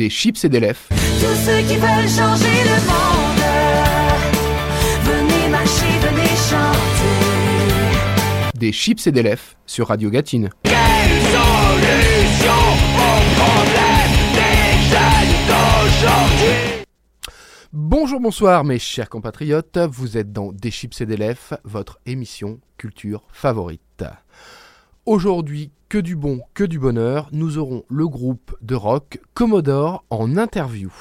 Des chips et des lèvres. Tous ceux qui veulent changer le monde, venez marcher, venez chanter. Des chips et des lèvres sur Radio Gatine. Bonjour, bonsoir mes chers compatriotes, vous êtes dans Des chips et des lèvres, votre émission culture favorite. Aujourd'hui, que du bon, que du bonheur, nous aurons le groupe de rock Commodore en interview.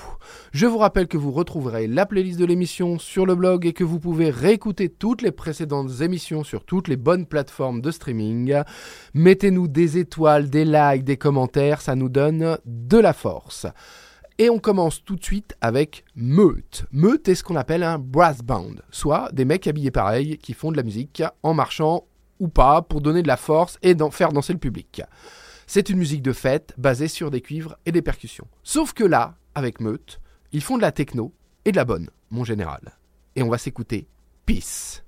Je vous rappelle que vous retrouverez la playlist de l'émission sur le blog et que vous pouvez réécouter toutes les précédentes émissions sur toutes les bonnes plateformes de streaming. Mettez-nous des étoiles, des likes, des commentaires, ça nous donne de la force. Et on commence tout de suite avec Meute. Meute est ce qu'on appelle un brass band, soit des mecs habillés pareil qui font de la musique en marchant ou pas pour donner de la force et d'en faire danser le public. C'est une musique de fête basée sur des cuivres et des percussions. Sauf que là, avec Meute, ils font de la techno et de la bonne, mon général. Et on va s'écouter Peace.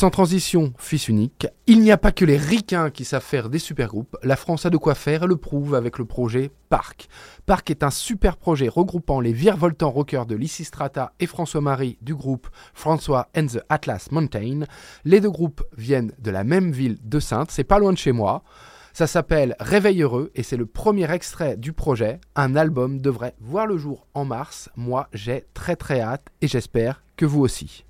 Sans transition, fils unique, il n'y a pas que les ricains qui savent faire des supergroupes, la France a de quoi faire et le prouve avec le projet Parc. Parc est un super projet regroupant les virevoltants rockers de Lysistrata et François-Marie du groupe François and the Atlas Mountain. Les deux groupes viennent de la même ville de Sainte, c'est pas loin de chez moi. Ça s'appelle Réveil heureux et c'est le premier extrait du projet. Un album devrait voir le jour en mars. Moi, j'ai très très hâte et j'espère que vous aussi.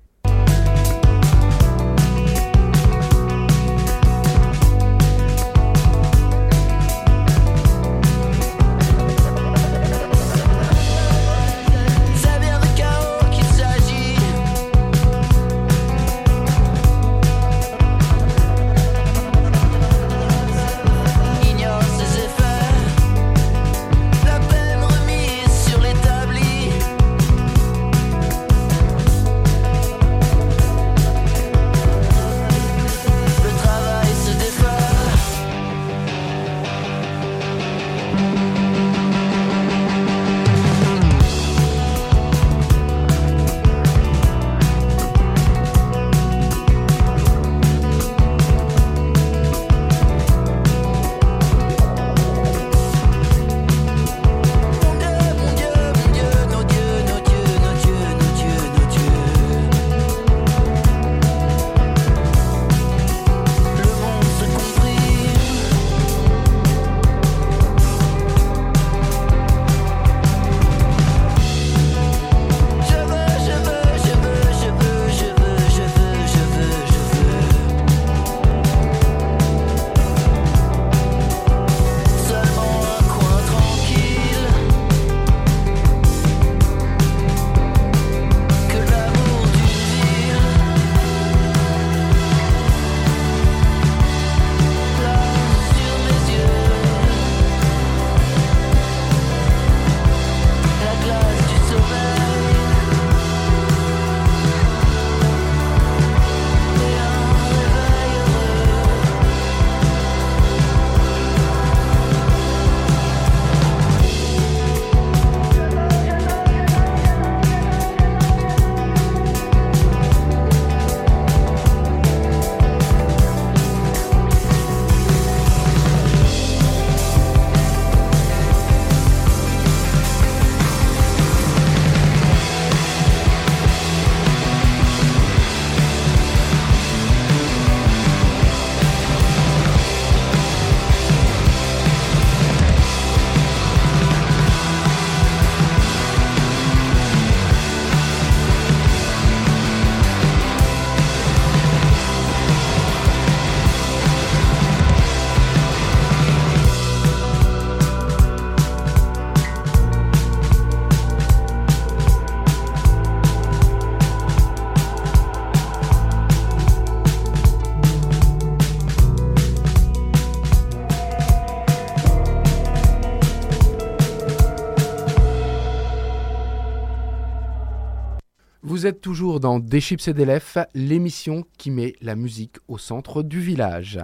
Vous êtes toujours dans Des chips et des lèvres, l'émission qui met la musique au centre du village.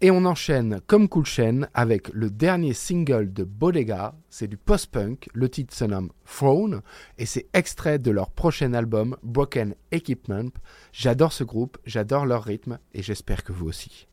Et on enchaîne comme Cool Chain avec le dernier single de Bodega, c'est du post-punk, le titre se nomme Throne et c'est extrait de leur prochain album Broken Equipment. J'adore ce groupe, j'adore leur rythme et j'espère que vous aussi.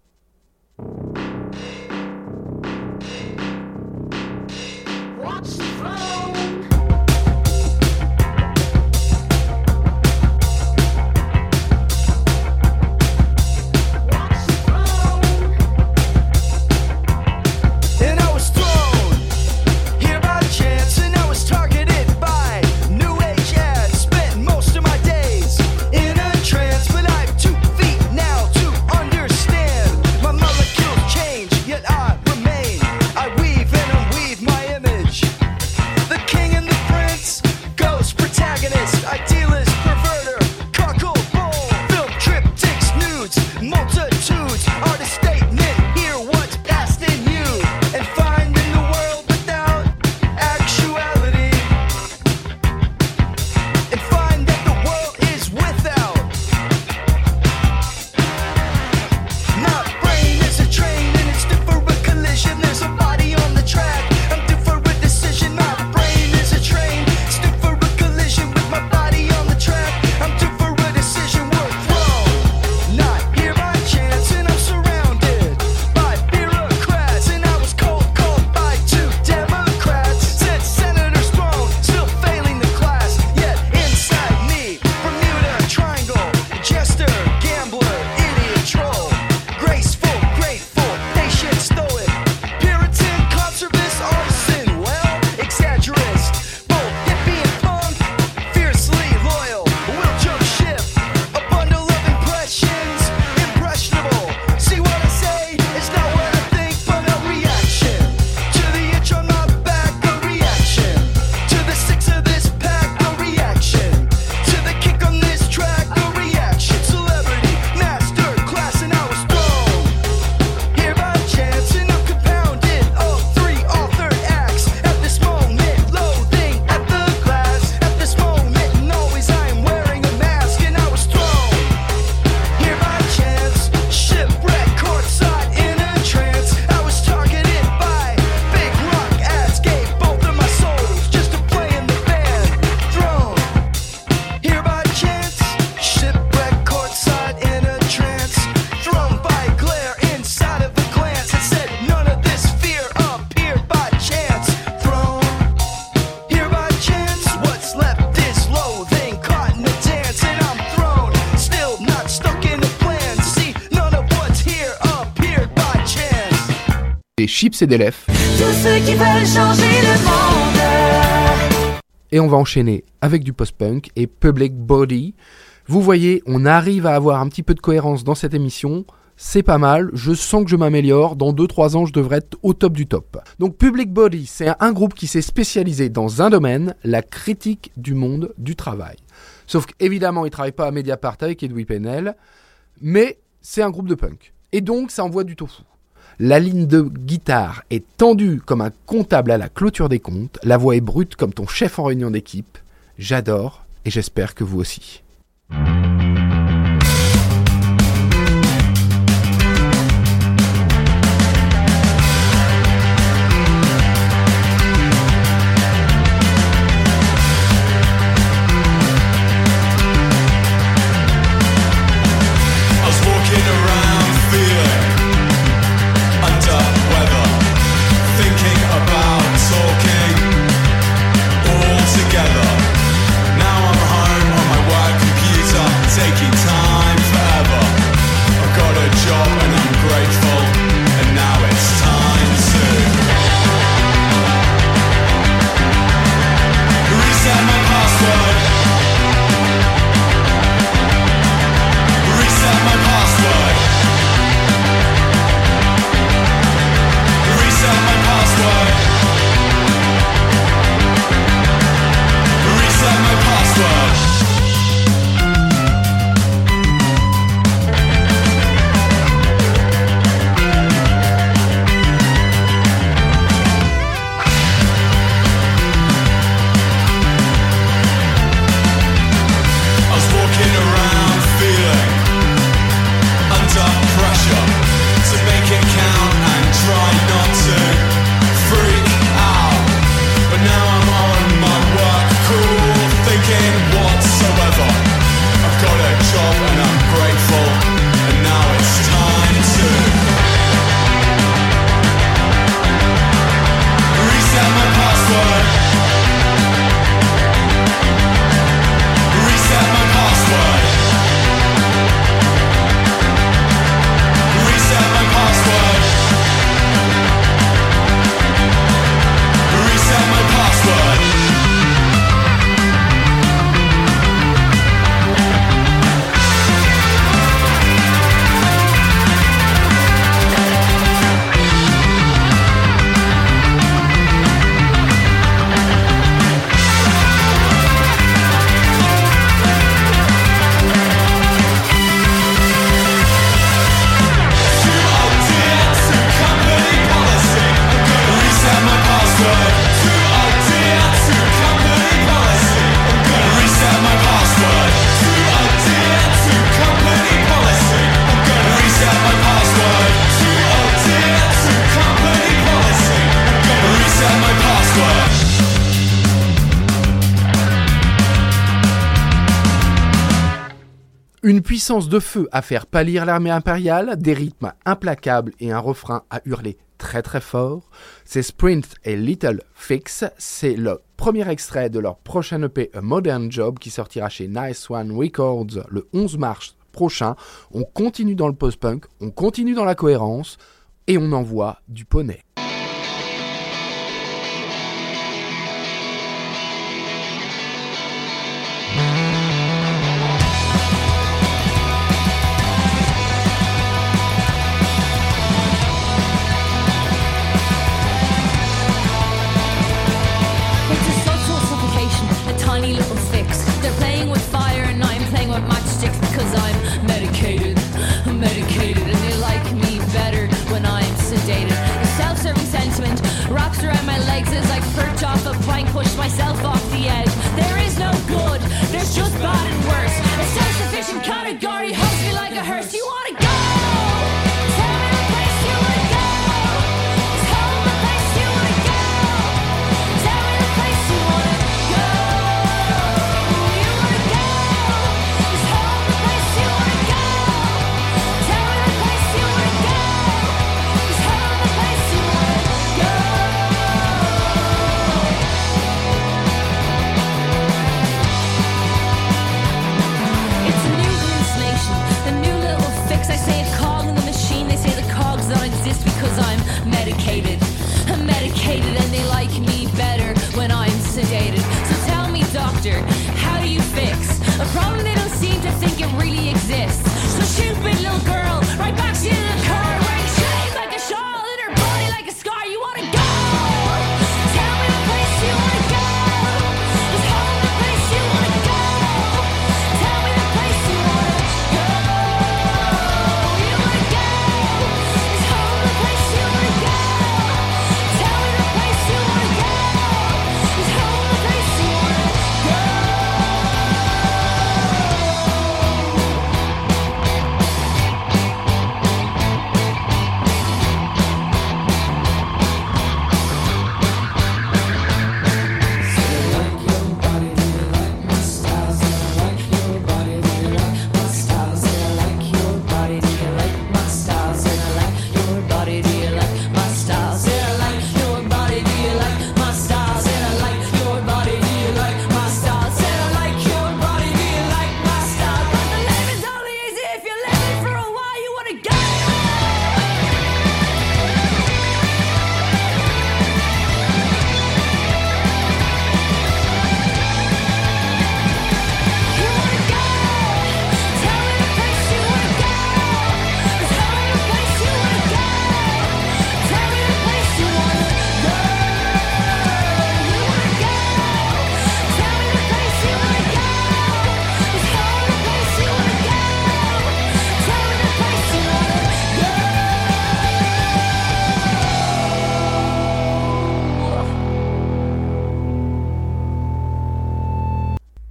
Le monde. Et on va enchaîner avec du post-punk et Public Body. Vous voyez, on arrive à avoir un petit peu de cohérence dans cette émission. C'est pas mal, je sens que je m'améliore. Dans 2-3 ans, je devrais être au top du top. Donc, Public Body, c'est un groupe qui s'est spécialisé dans un domaine, la critique du monde du travail. Sauf qu'évidemment, il travaille pas à Mediapart avec Edoui Pennell, mais c'est un groupe de punk. Et donc, ça envoie du tofu. La ligne de guitare est tendue comme un comptable à la clôture des comptes. La voix est brute comme ton chef en réunion d'équipe. J'adore et j'espère que vous aussi. Une puissance de feu à faire pâlir l'armée impériale, des rythmes implacables et un refrain à hurler très très fort. C'est Sprint et Little Fix. C'est le premier extrait de leur prochain EP A Modern Job qui sortira chez Nice One Records le 11 mars prochain. On continue dans le post-punk, on continue dans la cohérence et on envoie du poney.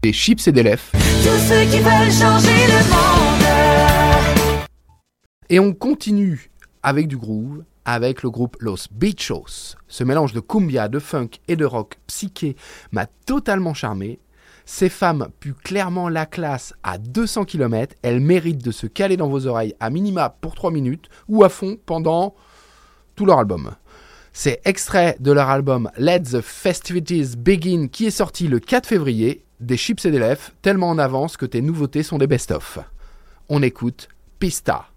Des chips et des lèvres. Tous ceux qui veulent changer le monde. Et on continue avec du groove, avec le groupe Los Bichos. Ce mélange de cumbia, de funk et de rock psyché m'a totalement charmé. Ces femmes puent clairement la classe à 200 km. Elles méritent de se caler dans vos oreilles à minima pour 3 minutes ou à fond pendant tout leur album. C'est extrait de leur album Let the Festivities Begin qui est sorti le 4 février. Des chips et des lèvres, tellement en avance que tes nouveautés sont des best-of. On écoute Pista.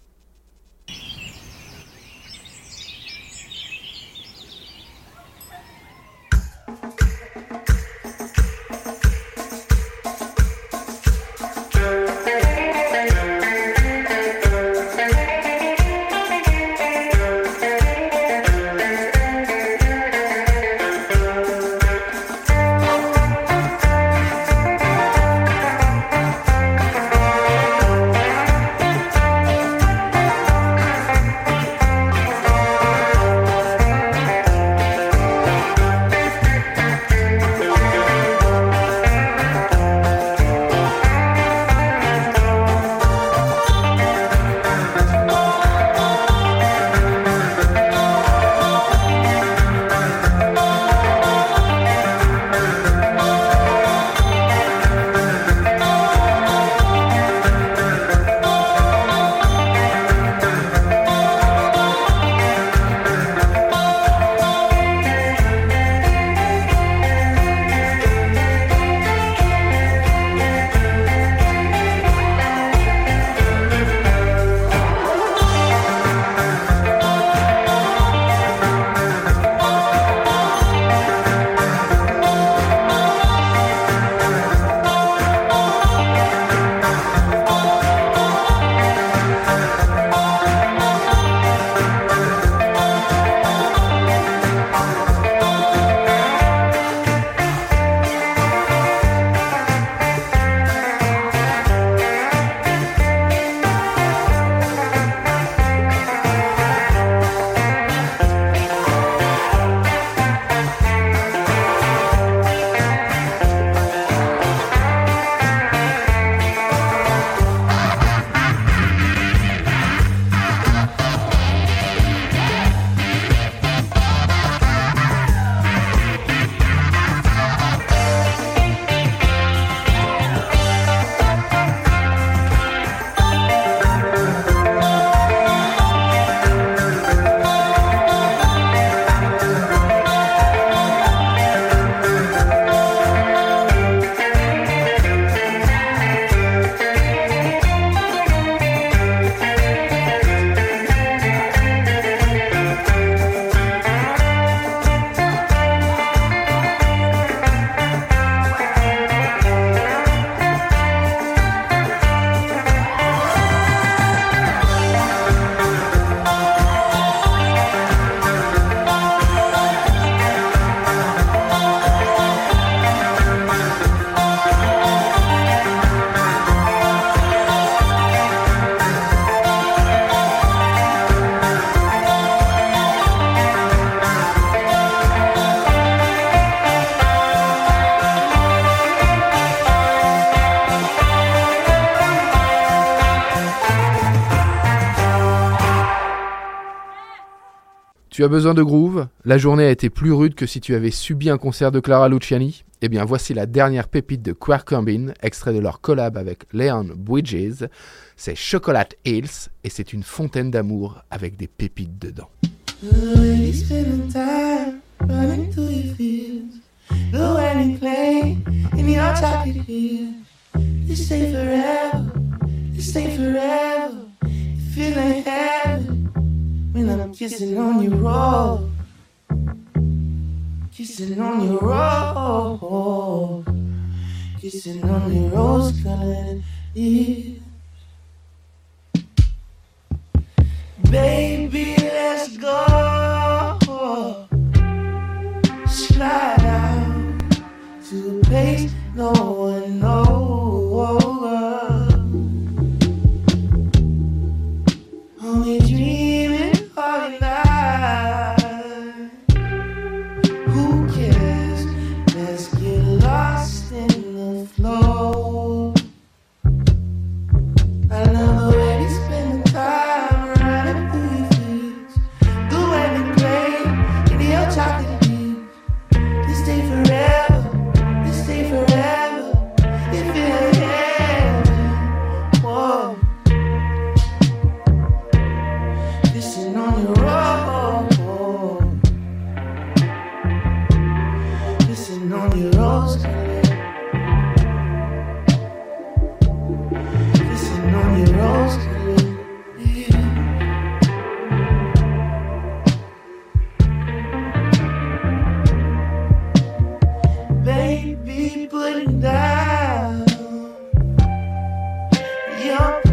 Tu as besoin de groove? La journée a été plus rude que si tu avais subi un concert de Clara Luciani? Eh bien voici la dernière pépite de Quercumbin, extrait de leur collab avec Leon Bridges. C'est Chocolate Hills et c'est une fontaine d'amour avec des pépites dedans. When I'm mm, kissing on your roll. Kissing on your roll. Kissing on your rose colored lips. Baby, let's go. Slide out to a place no Yeah.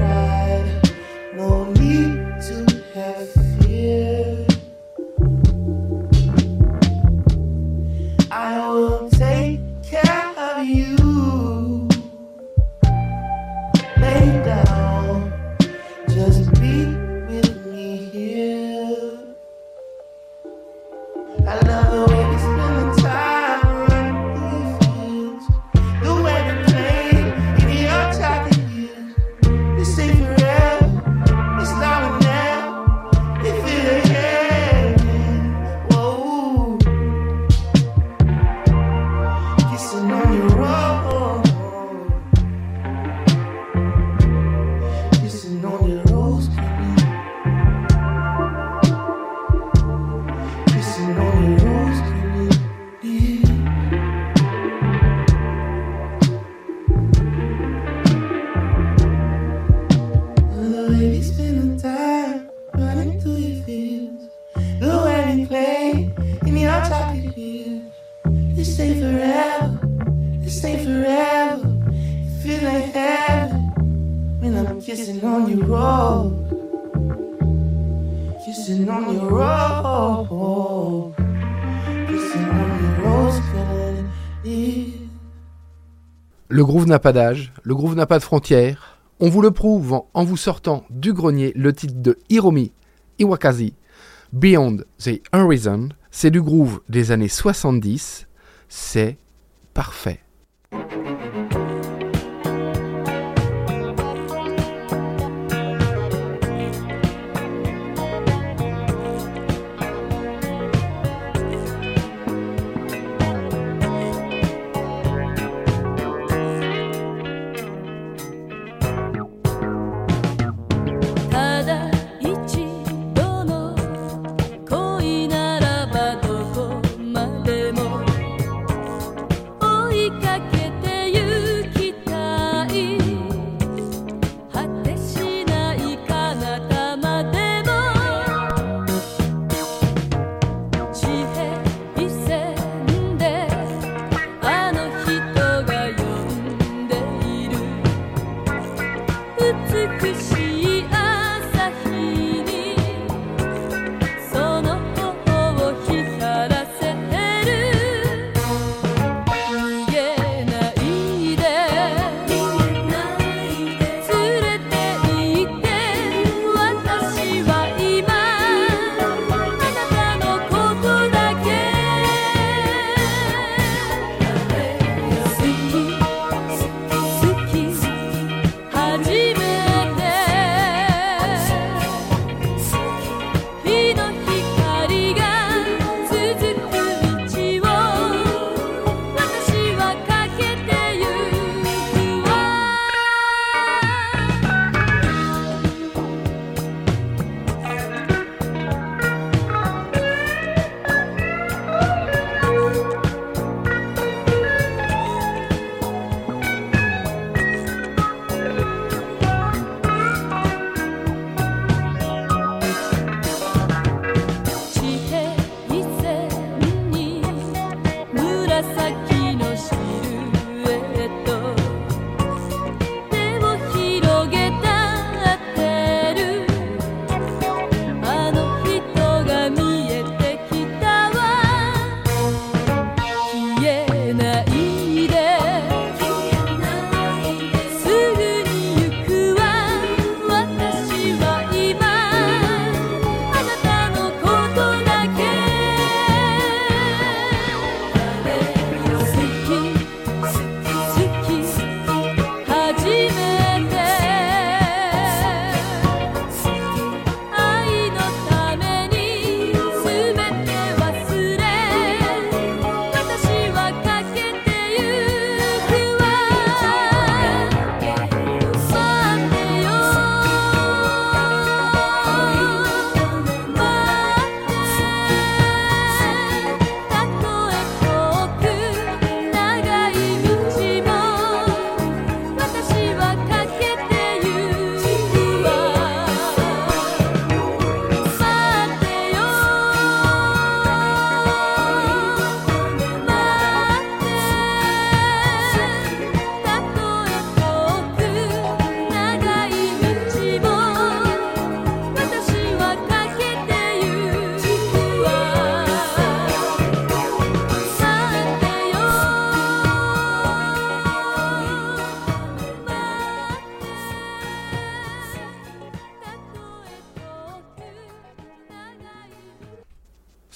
Le groove n'a pas d'âge, le groove n'a pas de frontières. On vous le prouve en vous sortant du grenier le titre de Hiromi Iwakazi, Beyond the Horizon. C'est du groove des années 70 c'est parfait.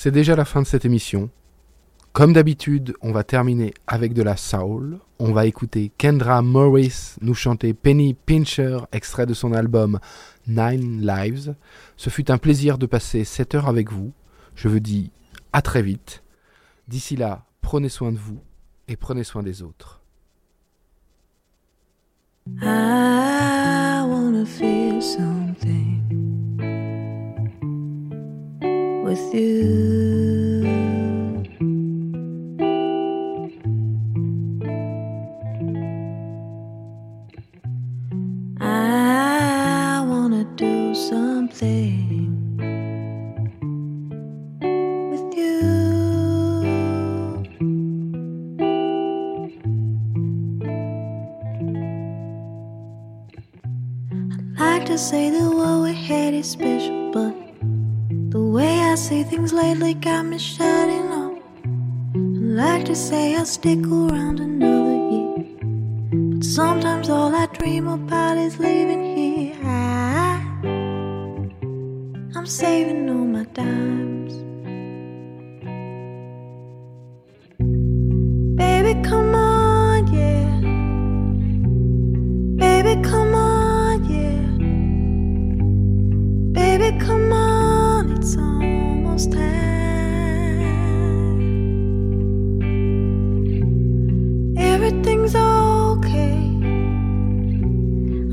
C'est déjà la fin de cette émission. Comme d'habitude, on va terminer avec de la soul. On va écouter Kendra Morris nous chanter Penny Pincher, extrait de son album Nine Lives. Ce fut un plaisir de passer cette heure avec vous. Je vous dis à très vite. D'ici là, prenez soin de vous et prenez soin des autres. With you.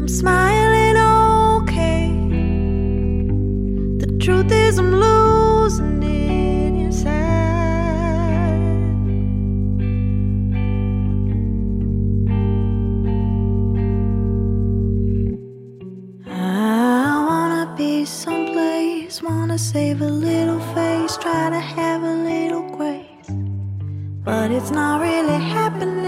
I'm smiling okay. The truth is, I'm losing it inside. I wanna be someplace, wanna save a little face, try to have a little grace, but it's not really happening.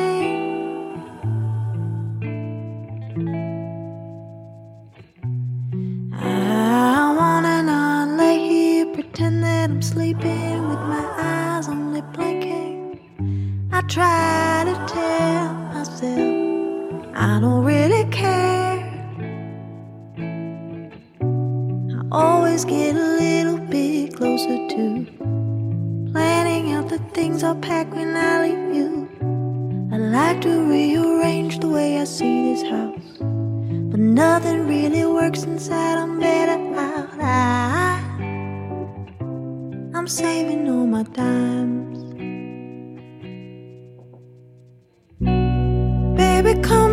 Baby, come